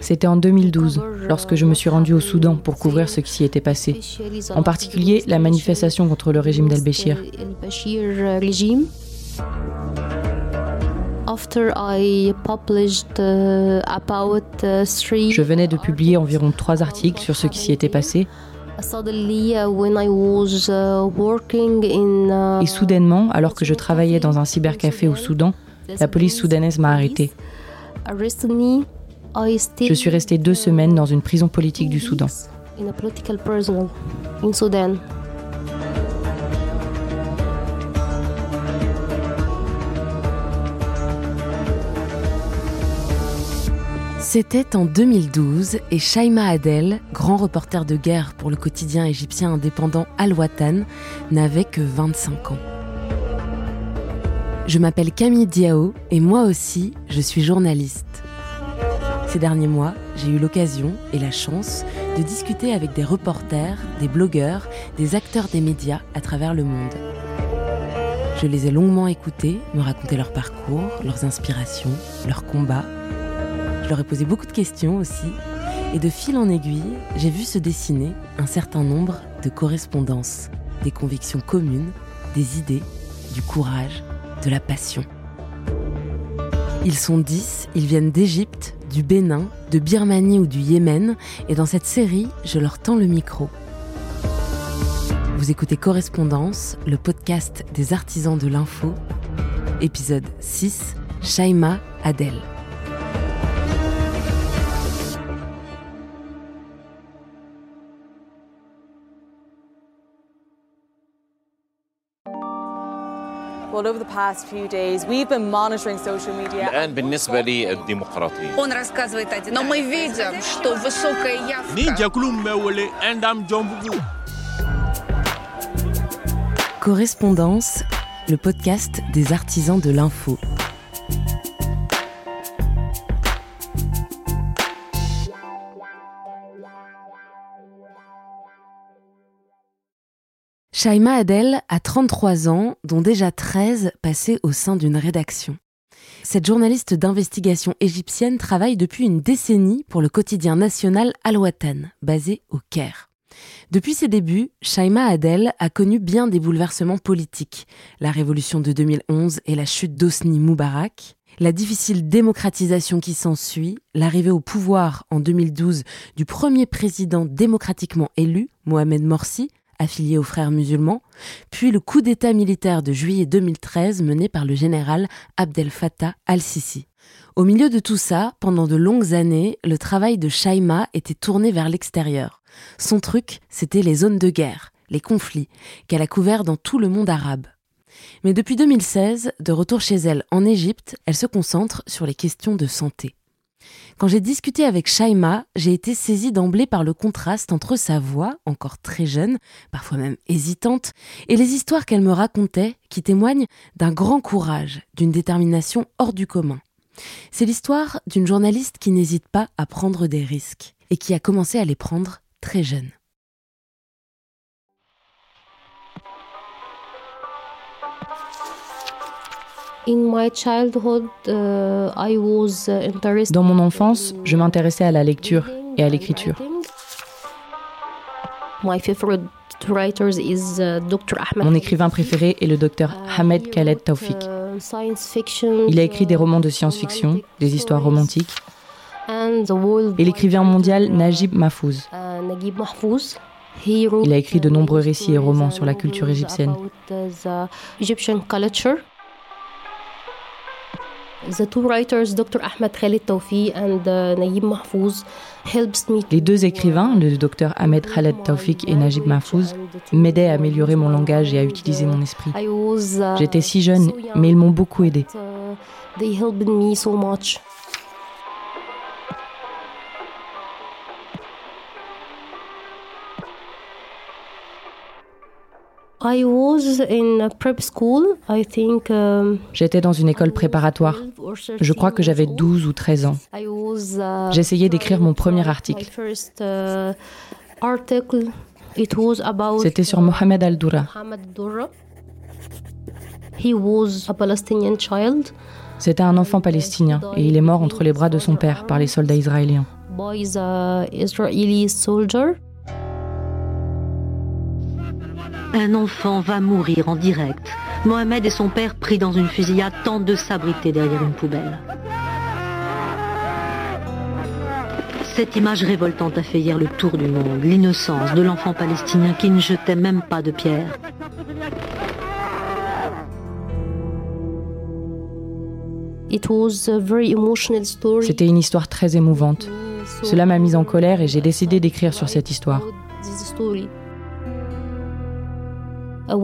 C'était en 2012, lorsque je me suis rendue au Soudan pour couvrir ce qui s'y était passé, en particulier la manifestation contre le régime d'Al-Béchir. Je venais de publier environ trois articles sur ce qui s'y était passé. Uh, uh, Et soudainement, alors que je travaillais dans un cybercafé au Soudan, la police soudanaise m'a arrêté. Je suis resté deux semaines dans une prison politique du Soudan. C'était en 2012 et Shaima Adel, grand reporter de guerre pour le quotidien égyptien indépendant Al-Watan, n'avait que 25 ans. Je m'appelle Camille Diao et moi aussi, je suis journaliste. Ces derniers mois, j'ai eu l'occasion et la chance de discuter avec des reporters, des blogueurs, des acteurs des médias à travers le monde. Je les ai longuement écoutés me raconter leur parcours, leurs inspirations, leurs combats je leur ai posé beaucoup de questions aussi. Et de fil en aiguille, j'ai vu se dessiner un certain nombre de correspondances, des convictions communes, des idées, du courage, de la passion. Ils sont dix, ils viennent d'Égypte, du Bénin, de Birmanie ou du Yémen, et dans cette série, je leur tends le micro. Vous écoutez Correspondance, le podcast des artisans de l'info, épisode 6, Shaima Adel. الآن بالنسبة للديمقراطية. Он рассказывает один. Но мы видим, что высокая явка. Correspondance, le podcast des artisans de l'info. Shaima Adel a 33 ans, dont déjà 13 passés au sein d'une rédaction. Cette journaliste d'investigation égyptienne travaille depuis une décennie pour le quotidien national Al-Watan, basé au Caire. Depuis ses débuts, Shaima Adel a connu bien des bouleversements politiques, la révolution de 2011 et la chute d'Osni Moubarak, la difficile démocratisation qui s'ensuit, l'arrivée au pouvoir en 2012 du premier président démocratiquement élu, Mohamed Morsi, affilié aux frères musulmans, puis le coup d'État militaire de juillet 2013 mené par le général Abdel Fattah al-Sisi. Au milieu de tout ça, pendant de longues années, le travail de Shaima était tourné vers l'extérieur. Son truc, c'était les zones de guerre, les conflits, qu'elle a couverts dans tout le monde arabe. Mais depuis 2016, de retour chez elle en Égypte, elle se concentre sur les questions de santé. Quand j'ai discuté avec Shaima, j'ai été saisie d'emblée par le contraste entre sa voix, encore très jeune, parfois même hésitante, et les histoires qu'elle me racontait, qui témoignent d'un grand courage, d'une détermination hors du commun. C'est l'histoire d'une journaliste qui n'hésite pas à prendre des risques, et qui a commencé à les prendre très jeune. Dans mon enfance, je m'intéressais à la lecture et à l'écriture. Uh, mon écrivain préféré est le docteur uh, Ahmed Khaled Taufik. Il a écrit des romans de science-fiction, des histoires romantiques. Et l'écrivain mondial Najib Mahfouz. Il a écrit de nombreux récits et romans sur la culture égyptienne. Les deux écrivains, le docteur Ahmed Khaled Taufik et Najib Mahfouz, m'aidaient à améliorer mon langage et à utiliser mon esprit. Uh, J'étais si jeune, mais ils m'ont beaucoup aidé. J'étais dans une école préparatoire. Je crois que j'avais 12 ou 13 ans. Uh, J'essayais d'écrire mon premier article. Uh, C'était sur Mohamed Al-Doura. C'était un enfant palestinien et il est mort entre les bras de son père par les soldats israéliens. Un enfant va mourir en direct. Mohamed et son père, pris dans une fusillade, tentent de s'abriter derrière une poubelle. Cette image révoltante a fait hier le tour du monde, l'innocence de l'enfant palestinien qui ne jetait même pas de pierre. C'était une histoire très émouvante. Cela m'a mise en colère et j'ai décidé d'écrire sur cette histoire. Uh,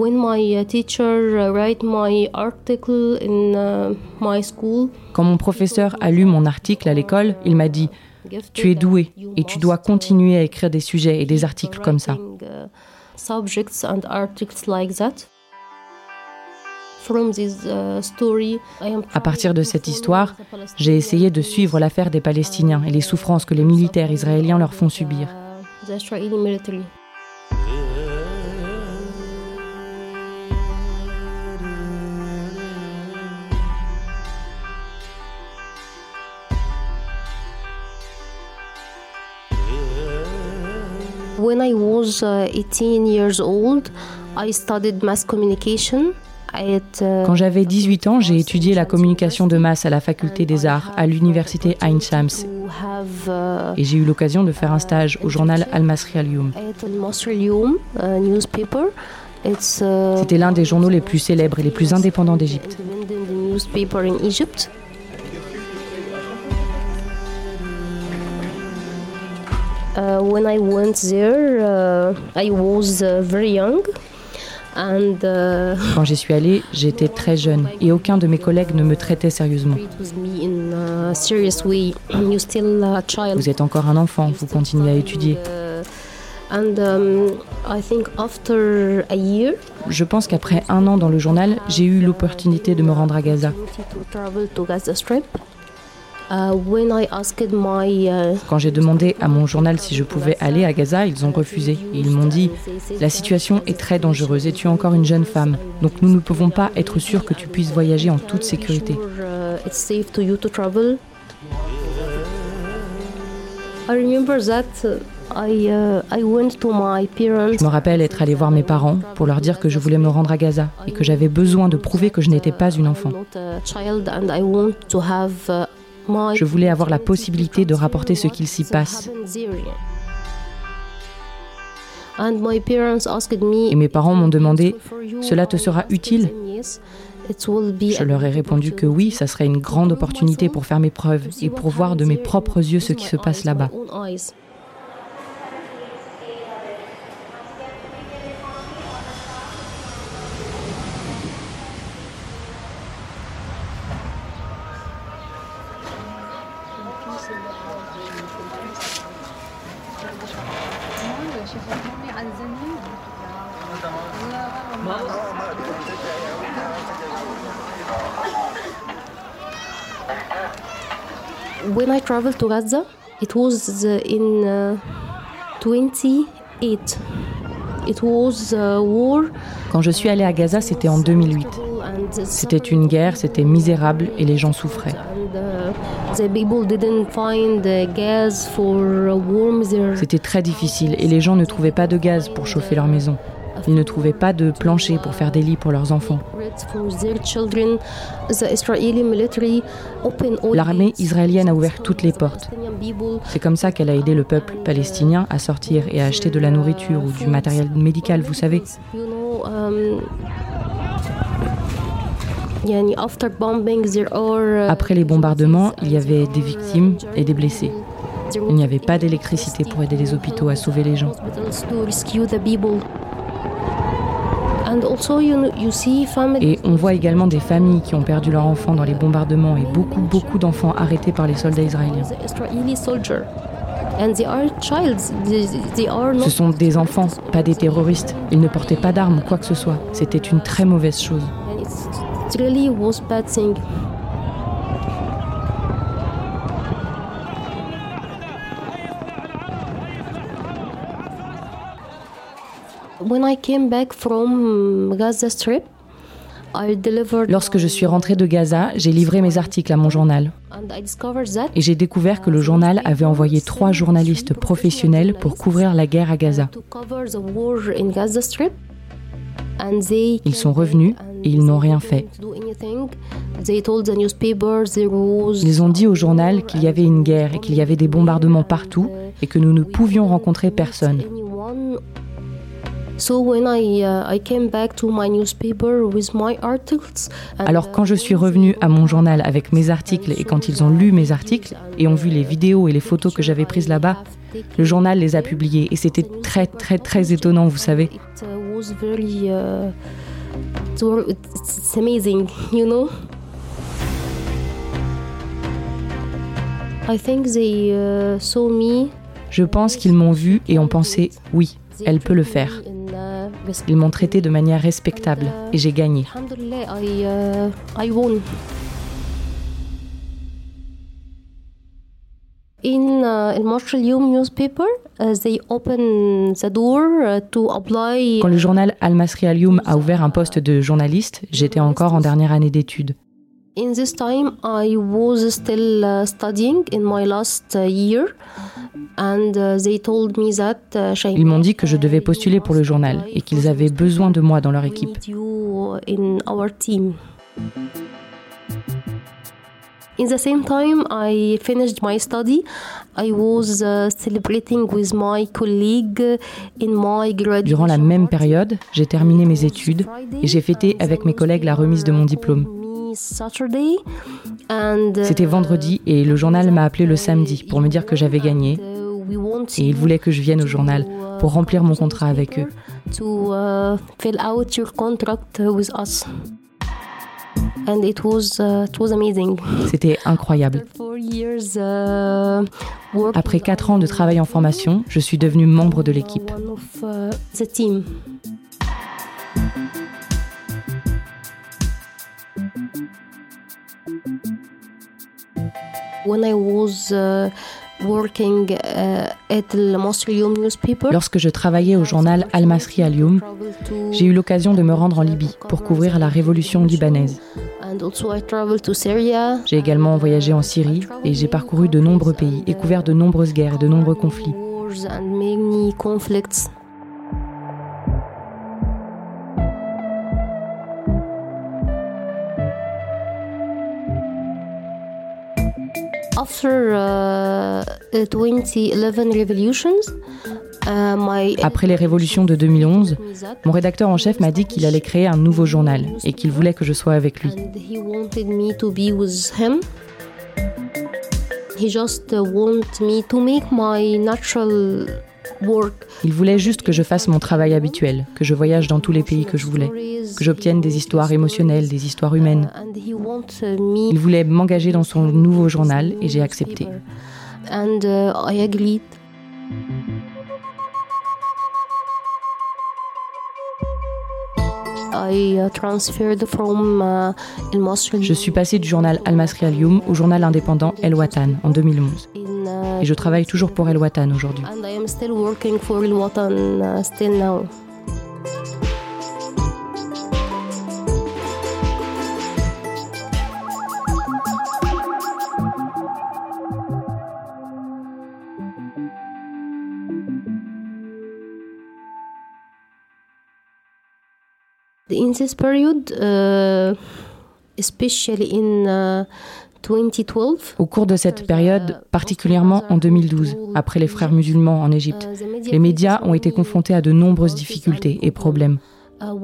Quand mon professeur a lu mon article à l'école, il m'a dit tu es doué et tu dois continuer à écrire des sujets et des articles comme ça. À partir de cette histoire, j'ai essayé de suivre l'affaire des Palestiniens et les souffrances que les militaires israéliens leur font subir. When I was 18 uh, years old, I studied mass communication. Uh, Quand j'avais 18 ans, j'ai étudié la communication de masse à la faculté des arts à l'université Ain Shams. Uh, Et j'ai eu l'occasion de faire un stage au journal Al-Masri Al-Youm. C'était l'un des journaux les plus célèbres et les plus indépendants d'Égypte. When I went there, uh, I was uh, very young. And, Quand j'y suis allée, j'étais très jeune et aucun de mes collègues ne me traitait sérieusement. Vous êtes encore un enfant, vous continuez à étudier. And, um, I think after a year, Je pense qu'après un an dans le journal, j'ai eu l'opportunité de me rendre à Gaza. Uh, uh, Quand j'ai demandé à mon journal si je pouvais aller à Gaza, ils ont refusé. Ils m'ont dit La situation est très dangereuse et tu es encore une jeune femme. Donc nous ne pouvons pas être sûrs que tu puisses voyager en toute sécurité. Je me rappelle être allé voir mes parents pour leur dire que je voulais me rendre à Gaza et que j'avais besoin de prouver que je n'étais pas une enfant. Je voulais avoir la possibilité de rapporter ce qu'il s'y passe. Et mes parents m'ont demandé, cela te sera utile? Je leur ai répondu que oui, ça serait une grande opportunité pour faire mes preuves et pour voir de mes propres yeux ce qui se passe là-bas. When I traveled to Gaza, it was uh, in uh, 28. It was uh, war. Quand je suis allée à Gaza, c'était en 2008. C'était une guerre, c'était misérable et les gens souffraient. C'était très difficile et les gens ne trouvaient pas de gaz pour chauffer leur maison. Ils ne trouvaient pas de plancher pour faire des lits pour leurs enfants. L'armée israélienne a ouvert toutes les portes. C'est comme ça qu'elle a aidé le peuple palestinien à sortir et à acheter de la nourriture ou du matériel médical, vous savez. Après les bombardements, il y avait des victimes et des blessés. Il n'y avait pas d'électricité pour aider les hôpitaux à sauver les gens. Et on voit également des familles qui ont perdu leurs enfants dans les bombardements et beaucoup, beaucoup d'enfants arrêtés par les soldats israéliens. Ce sont des enfants, pas des terroristes. Ils ne portaient pas d'armes ou quoi que ce soit. C'était une très mauvaise chose. when I came back from Gaza Strip, Lorsque je suis rentrée de Gaza, j'ai livré mes articles à mon journal. Et j'ai découvert que le journal avait envoyé trois journalistes professionnels pour couvrir la guerre à Gaza. Ils sont revenus et ils n'ont rien fait. Ils ont dit au journal qu'il y avait une guerre et qu'il y avait des bombardements partout et que nous ne pouvions rencontrer personne. Alors quand je suis revenue à mon journal avec mes articles et quand ils ont lu mes articles et ont vu les vidéos et les photos que j'avais prises là-bas, le journal les a publiées et c'était très très très étonnant, vous savez. Je pense qu'ils m'ont vu et ont pensé oui, elle peut le faire. Ils m'ont traité de manière respectable et j'ai gagné. Quand le journal Al Masri Al Youm a ouvert un poste de journaliste, j'étais encore en dernière année d'études. In this time, I was still uh, studying in my last uh, year, and uh, they told me that. Ils m'ont dit que je devais postuler pour le journal et qu'ils avaient besoin de moi dans leur équipe. In our team. In the same time, I finished my study. I was celebrating with my colleague in my graduation. Durant la même période, j'ai terminé mes études et j'ai fêté avec mes collègues la remise de mon diplôme. C'était vendredi et le journal m'a appelé le samedi pour me dire que j'avais gagné. Et ils voulaient que je vienne au journal pour remplir mon contrat avec eux. C'était incroyable. Après quatre ans de travail en formation, je suis devenue membre de l'équipe. Lorsque je travaillais au journal Al Masri Al Youm, j'ai eu l'occasion de me rendre en Libye pour couvrir la révolution libanaise. J'ai également voyagé en Syrie et j'ai parcouru de nombreux pays et couvert de nombreuses guerres et de nombreux conflits. Uh, uh, Après les révolutions de 2011, mon rédacteur en chef m'a dit qu'il allait créer un nouveau journal et qu'il voulait que je sois avec lui. He just want me to make my natural il voulait juste que je fasse mon travail habituel, que je voyage dans tous les pays que je voulais, que j'obtienne des histoires émotionnelles, des histoires humaines. Il voulait m'engager dans son nouveau journal et j'ai accepté. Je suis passé du journal Al Masri Al Youm au journal indépendant El Watan en 2011. Et je travaille toujours pour El Watan aujourd'hui. In this period, uh, especially in uh, au cours de cette période, particulièrement en 2012, après les frères musulmans en Égypte, les médias ont été confrontés à de nombreuses difficultés et problèmes. L'un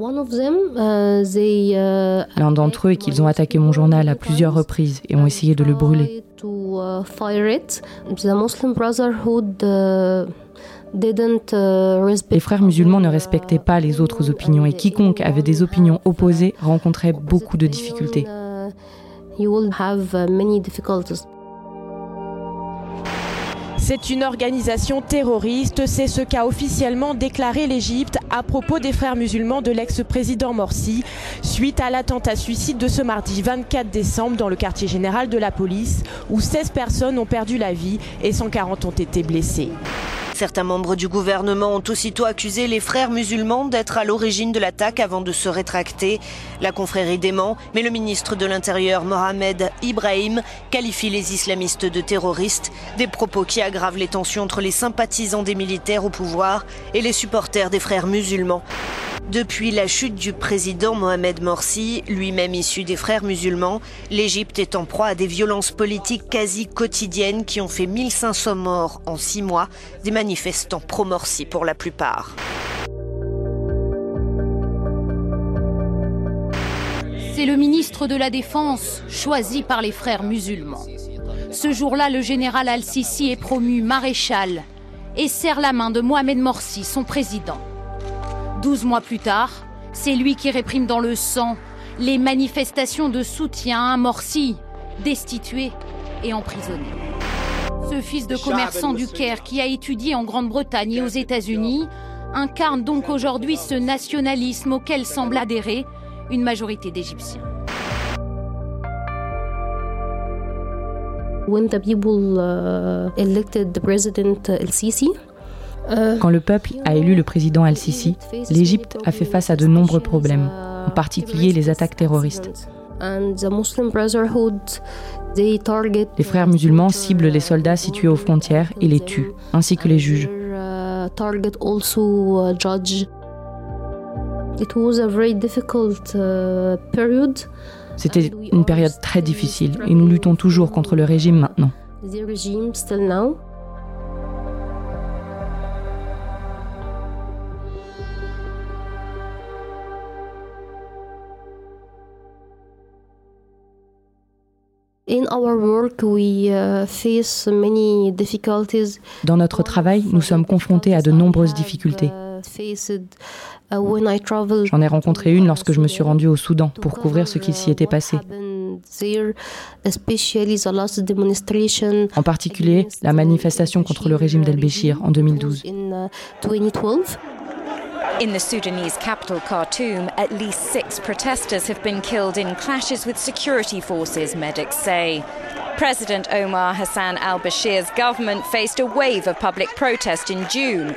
d'entre eux est qu'ils ont attaqué mon journal à plusieurs reprises et ont essayé de le brûler. Les frères musulmans ne respectaient pas les autres opinions et quiconque avait des opinions opposées rencontrait beaucoup de difficultés. C'est une organisation terroriste, c'est ce qu'a officiellement déclaré l'Égypte à propos des frères musulmans de l'ex-président Morsi, suite à l'attentat suicide de ce mardi 24 décembre dans le quartier général de la police, où 16 personnes ont perdu la vie et 140 ont été blessées. Certains membres du gouvernement ont aussitôt accusé les frères musulmans d'être à l'origine de l'attaque avant de se rétracter. La confrérie dément, mais le ministre de l'Intérieur Mohamed Ibrahim qualifie les islamistes de terroristes, des propos qui aggravent les tensions entre les sympathisants des militaires au pouvoir et les supporters des frères musulmans. Depuis la chute du président Mohamed Morsi, lui-même issu des frères musulmans, l'Égypte est en proie à des violences politiques quasi quotidiennes qui ont fait 1500 morts en six mois, manifestants pro-Morsi pour la plupart. C'est le ministre de la Défense choisi par les frères musulmans. Ce jour-là, le général Al-Sisi est promu maréchal et serre la main de Mohamed Morsi, son président. Douze mois plus tard, c'est lui qui réprime dans le sang les manifestations de soutien à Morsi, destitué et emprisonné. Ce fils de commerçant du Caire qui a étudié en Grande-Bretagne et aux États-Unis incarne donc aujourd'hui ce nationalisme auquel semble adhérer une majorité d'Égyptiens. When the people uh, president El-Sisi, quand le peuple a élu le président al-Sisi, l'Égypte a fait face à de nombreux problèmes, en particulier les attaques terroristes. Les frères musulmans ciblent les soldats situés aux frontières et les tuent, ainsi que les juges. C'était une période très difficile et nous luttons toujours contre le régime maintenant. Dans notre travail, nous sommes confrontés à de nombreuses difficultés. Uh, J'en ai rencontré une lorsque je me suis rendue au Soudan pour couvrir ce qui s'y était passé. En particulier, la manifestation contre le régime d'El-Béchir en 2012. In the Sudanese capital, Khartoum, at least six protesters have been killed in clashes with security forces, medics say. President Omar Hassan al Bashir's government faced a wave of public protest in June.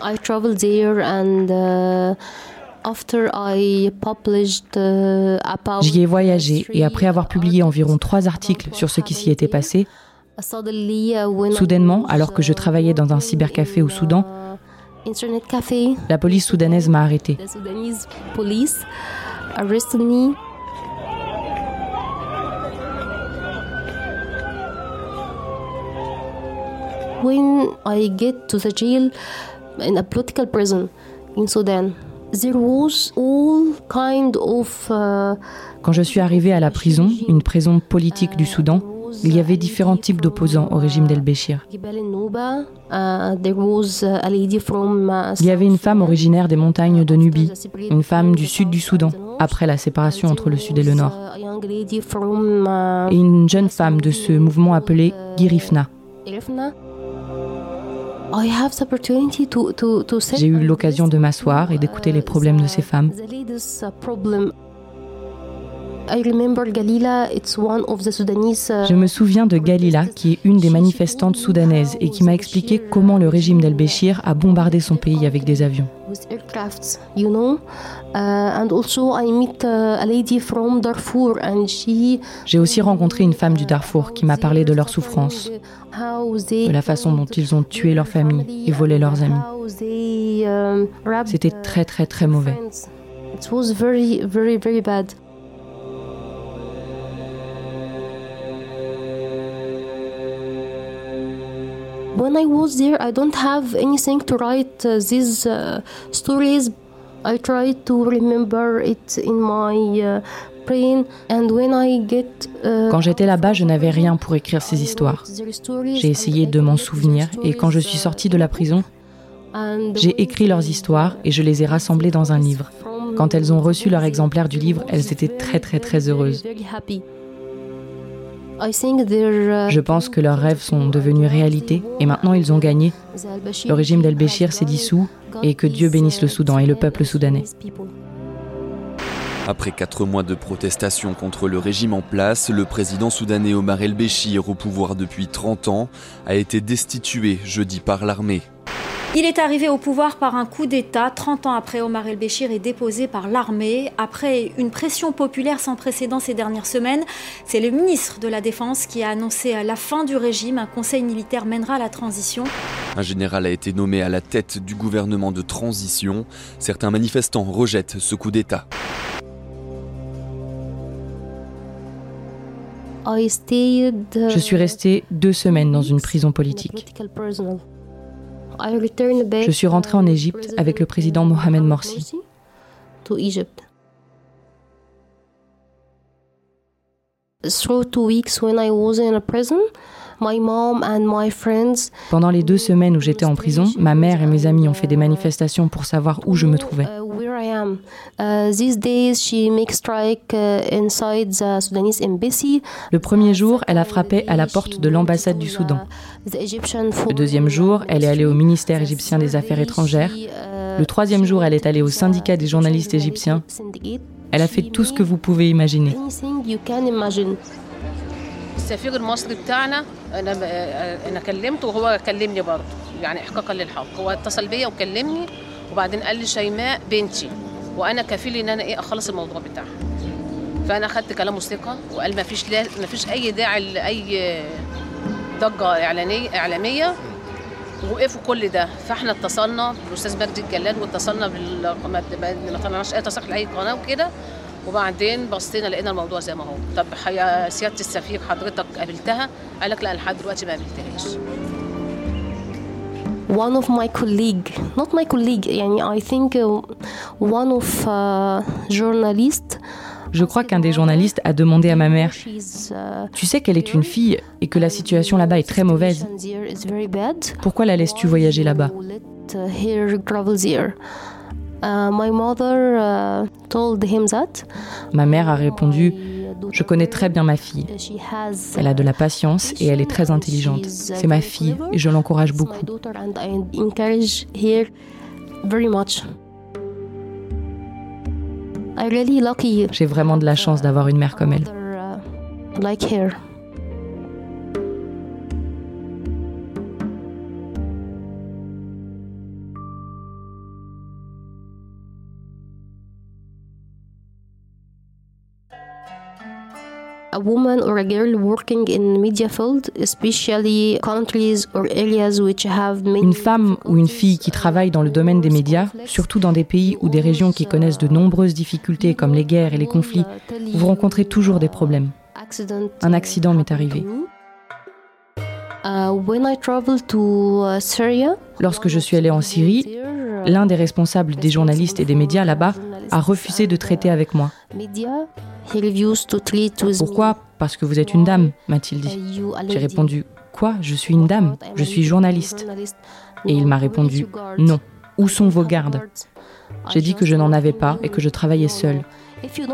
I traveled there and uh, after I published uh, about J'y ai voyagé et après avoir publié environ trois articles sur ce qui s'y était passé, uh, soudainement, alors que je travaillais dans un cybercafé au Soudan, internet café. La police soudanaise m'a arrêté. The Sudanese police arrested me. When I get to the jail in a political prison in Sudan, there was all kind of. Uh, Quand je suis arrivée à la prison, une prison politique du Soudan, il y avait différents types d'opposants au régime d'El-Béchir. Il y avait une femme originaire des montagnes de Nubie, une femme du sud du Soudan, après la séparation entre le sud et le nord, et une jeune femme de ce mouvement appelé Girifna. J'ai eu l'occasion de m'asseoir et d'écouter les problèmes de ces femmes. Uh, Je me souviens de Galila, qui est une des manifestantes soudanaises et qui m'a expliqué comment le régime d'Al-Béchir a bombardé son pays avec des avions. J'ai aussi rencontré une femme du Darfour qui m'a parlé de leur souffrance, de la façon dont ils ont tué leur famille et volé leurs amis. Um, C'était très très très mauvais. When I was there, I don't have anything to write uh, these uh, stories. I try to remember it in my uh, brain, and when I get. Uh, quand j'étais là-bas, je n'avais rien pour écrire ces histoires. J'ai essayé de m'en souvenir, et quand je suis sortie de la prison, j'ai écrit leurs histoires et je les ai rassemblées dans un livre. Quand elles ont reçu leur exemplaire du livre, elles étaient très très très heureuses. Je pense que leurs rêves sont devenus réalité et maintenant ils ont gagné. Le régime d'El-Béchir s'est dissous et que Dieu bénisse le Soudan et le peuple soudanais. Après quatre mois de protestation contre le régime en place, le président soudanais Omar el-Béchir, au pouvoir depuis 30 ans, a été destitué jeudi par l'armée. Il est arrivé au pouvoir par un coup d'État. 30 ans après, Omar el-Béchir est déposé par l'armée. Après une pression populaire sans précédent ces dernières semaines, c'est le ministre de la Défense qui a annoncé la fin du régime. Un conseil militaire mènera la transition. Un général a été nommé à la tête du gouvernement de transition. Certains manifestants rejettent ce coup d'État. Je suis restée deux semaines dans une prison politique. Je suis rentrée en Égypte avec le président Mohamed Morsi. Through two weeks when I was in a prison, pendant les deux semaines où j'étais en prison, ma mère et mes amis ont fait des manifestations pour savoir où je me trouvais. Le premier jour, elle a frappé à la porte de l'ambassade du Soudan. Le deuxième jour, elle est allée au ministère égyptien des Affaires étrangères. Le troisième jour, elle est allée au syndicat des journalistes égyptiens. Elle a fait tout ce que vous pouvez imaginer. السفير المصري بتاعنا أنا أنا كلمته وهو كلمني برضه يعني احقاقا للحق. هو اتصل بيا وكلمني وبعدين قال لي شيماء بنتي وأنا كفيل إن أنا إيه أخلص الموضوع بتاعها. فأنا أخدت كلامه ثقه وقال ما فيش ما فيش أي داعي لأي ضجة اعلانيه إعلامية. وقفوا كل ده. فإحنا اتصلنا بالاستاذ مجدي الجلال واتصلنا بال ما طلعناش أي تصريح لأي قناة وكده. وبعدين بصينا لقينا الموضوع زي ما هو طب يا سياده السفير حضرتك قابلتها قال لك لا لحد دلوقتي ما قابلتهاش one of my colleague not my colleague يعني I think one of uh, journalist je crois qu'un des journalistes a demandé à ma mère Tu sais qu'elle est une fille et que la situation là-bas est très mauvaise. Pourquoi la laisses-tu voyager là-bas Uh, my mother uh, told him that. Ma mère a répondu Je connais très bien ma fille. Elle a de la patience et elle est très intelligente. C'est ma fille et je l'encourage beaucoup. J'ai vraiment de la chance d'avoir une mère comme elle. A woman or a girl working in media field, especially countries or areas which have Une femme ou une fille qui travaille dans le domaine des médias, surtout dans des pays ou des régions qui connaissent de nombreuses difficultés comme les guerres et les conflits, vous rencontrez toujours des problèmes. Un accident m'est arrivé. Uh, uh, Lorsque je suis allée en Syrie, l'un des responsables des journalistes et des médias là-bas a refusé de traiter avec moi. Pourquoi Parce que vous êtes une dame, m'a-t-il dit. J'ai répondu Quoi Je suis une dame, je suis journaliste. Et il m'a répondu Non. Où sont vos gardes J'ai dit que je n'en avais pas et que je travaillais seule.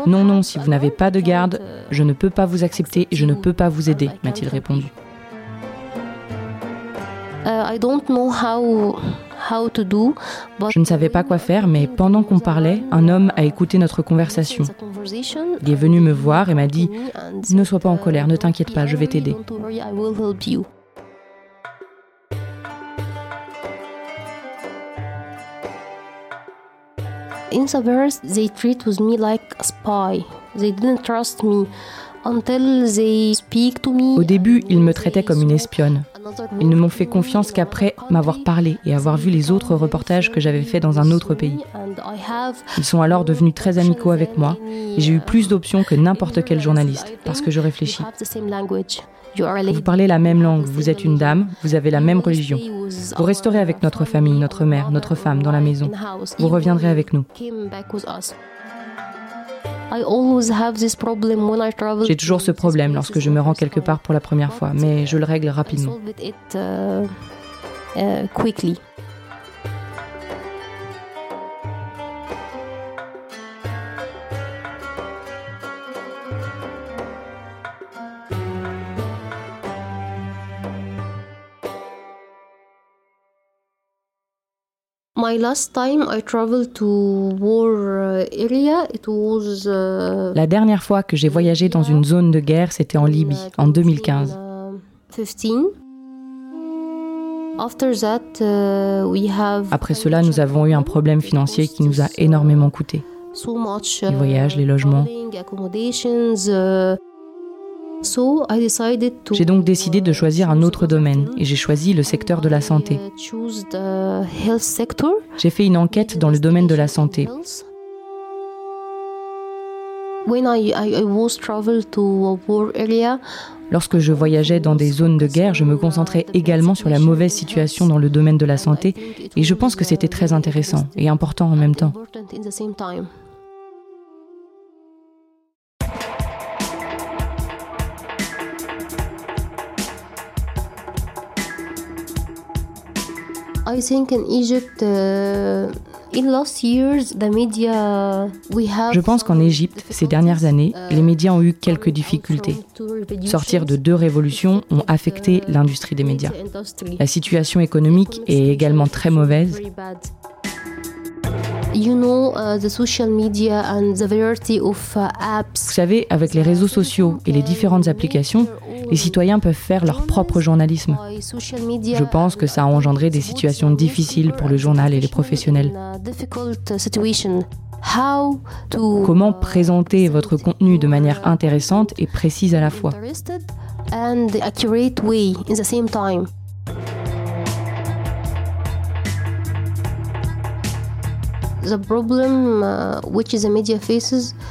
Non, non, si vous n'avez pas de garde, je ne peux pas vous accepter et je ne peux pas vous aider, m'a-t-il répondu. Uh, je ne savais pas quoi faire, mais pendant qu'on parlait, un homme a écouté notre conversation. Il est venu me voir et m'a dit Ne sois pas en colère, ne t'inquiète pas, je vais t'aider. In Savers, they treat with me like a spy. They didn't trust me. Au début, ils me traitaient comme une espionne. Ils ne m'ont fait confiance qu'après m'avoir parlé et avoir vu les autres reportages que j'avais faits dans un autre pays. Ils sont alors devenus très amicaux avec moi et j'ai eu plus d'options que n'importe quel journaliste parce que je réfléchis. Vous parlez la même langue, vous êtes une dame, vous avez la même religion. Vous resterez avec notre famille, notre mère, notre femme dans la maison. Vous reviendrez avec nous. J'ai toujours ce problème lorsque je me rends quelque part pour la première fois, mais je le règle rapidement. Uh, uh, La dernière fois que j'ai voyagé dans une zone de guerre, c'était en Libye, en 2015. Uh, Après cela, nous avons eu un problème financier qui nous a énormément coûté. Les voyages, les logements. J'ai donc décidé de choisir un autre domaine et j'ai choisi le secteur de la santé. J'ai fait une enquête dans le domaine de la santé. Lorsque je voyageais dans des zones de guerre, je me concentrais également sur la mauvaise situation dans le domaine de la santé et je pense que c'était très intéressant et important en même temps. Je pense qu'en Égypte, ces dernières années, uh, les médias ont eu quelques difficultés. Sortir de deux révolutions ont affecté l'industrie des médias. La situation économique est également très mauvaise. Vous savez, avec les réseaux sociaux et les différentes applications, les citoyens peuvent faire leur propre journalisme. Je pense que ça a engendré des situations difficiles pour le journal et les professionnels. Comment présenter votre contenu de manière intéressante et précise à la fois?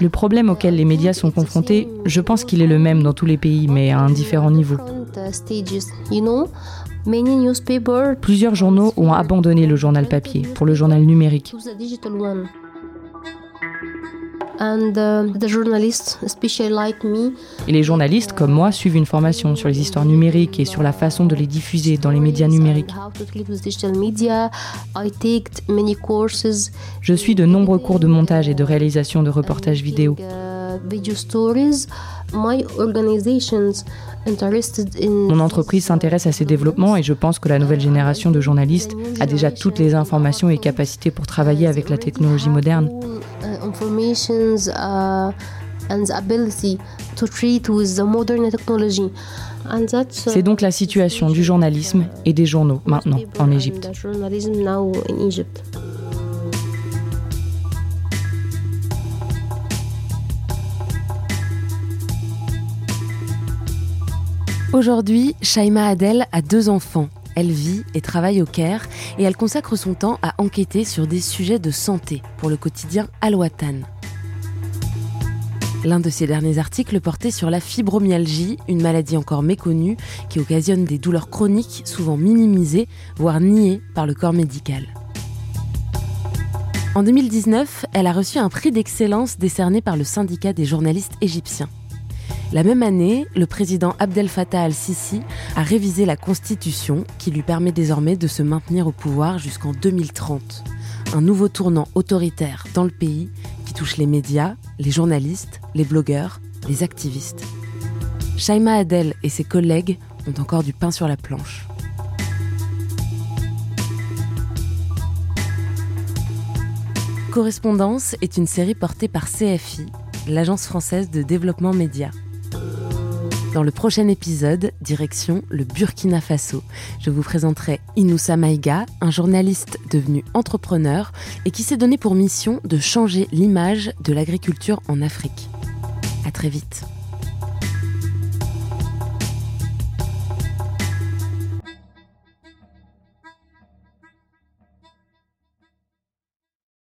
Le problème auquel les médias sont confrontés, je pense qu'il est le même dans tous les pays, mais à un différent niveau. Plusieurs journaux ont abandonné le journal papier pour le journal numérique. Uh, et les journalistes comme moi suivent une formation sur les histoires numériques et sur la façon de les diffuser dans les médias numériques. Je suis de nombreux cours de montage et de réalisation de reportages vidéo. Mon entreprise s'intéresse à ces développements et je pense que la nouvelle génération de journalistes a déjà toutes les informations et capacités pour travailler avec la technologie moderne. C'est donc la situation du journalisme et des journaux maintenant en Égypte. Aujourd'hui, Shaima Adel a deux enfants. Elle vit et travaille au Caire et elle consacre son temps à enquêter sur des sujets de santé pour le quotidien Al-Watan. L'un de ses derniers articles portait sur la fibromyalgie, une maladie encore méconnue qui occasionne des douleurs chroniques souvent minimisées, voire niées par le corps médical. En 2019, elle a reçu un prix d'excellence décerné par le syndicat des journalistes égyptiens. La même année, le président Abdel Fattah al-Sisi a révisé la constitution qui lui permet désormais de se maintenir au pouvoir jusqu'en 2030. Un nouveau tournant autoritaire dans le pays qui touche les médias, les journalistes, les blogueurs, les activistes. Shaima Adel et ses collègues ont encore du pain sur la planche. Correspondance est une série portée par CFI, l'Agence française de développement média. Dans le prochain épisode, direction le Burkina Faso. Je vous présenterai Inoussa Maïga, un journaliste devenu entrepreneur et qui s'est donné pour mission de changer l'image de l'agriculture en Afrique. À très vite.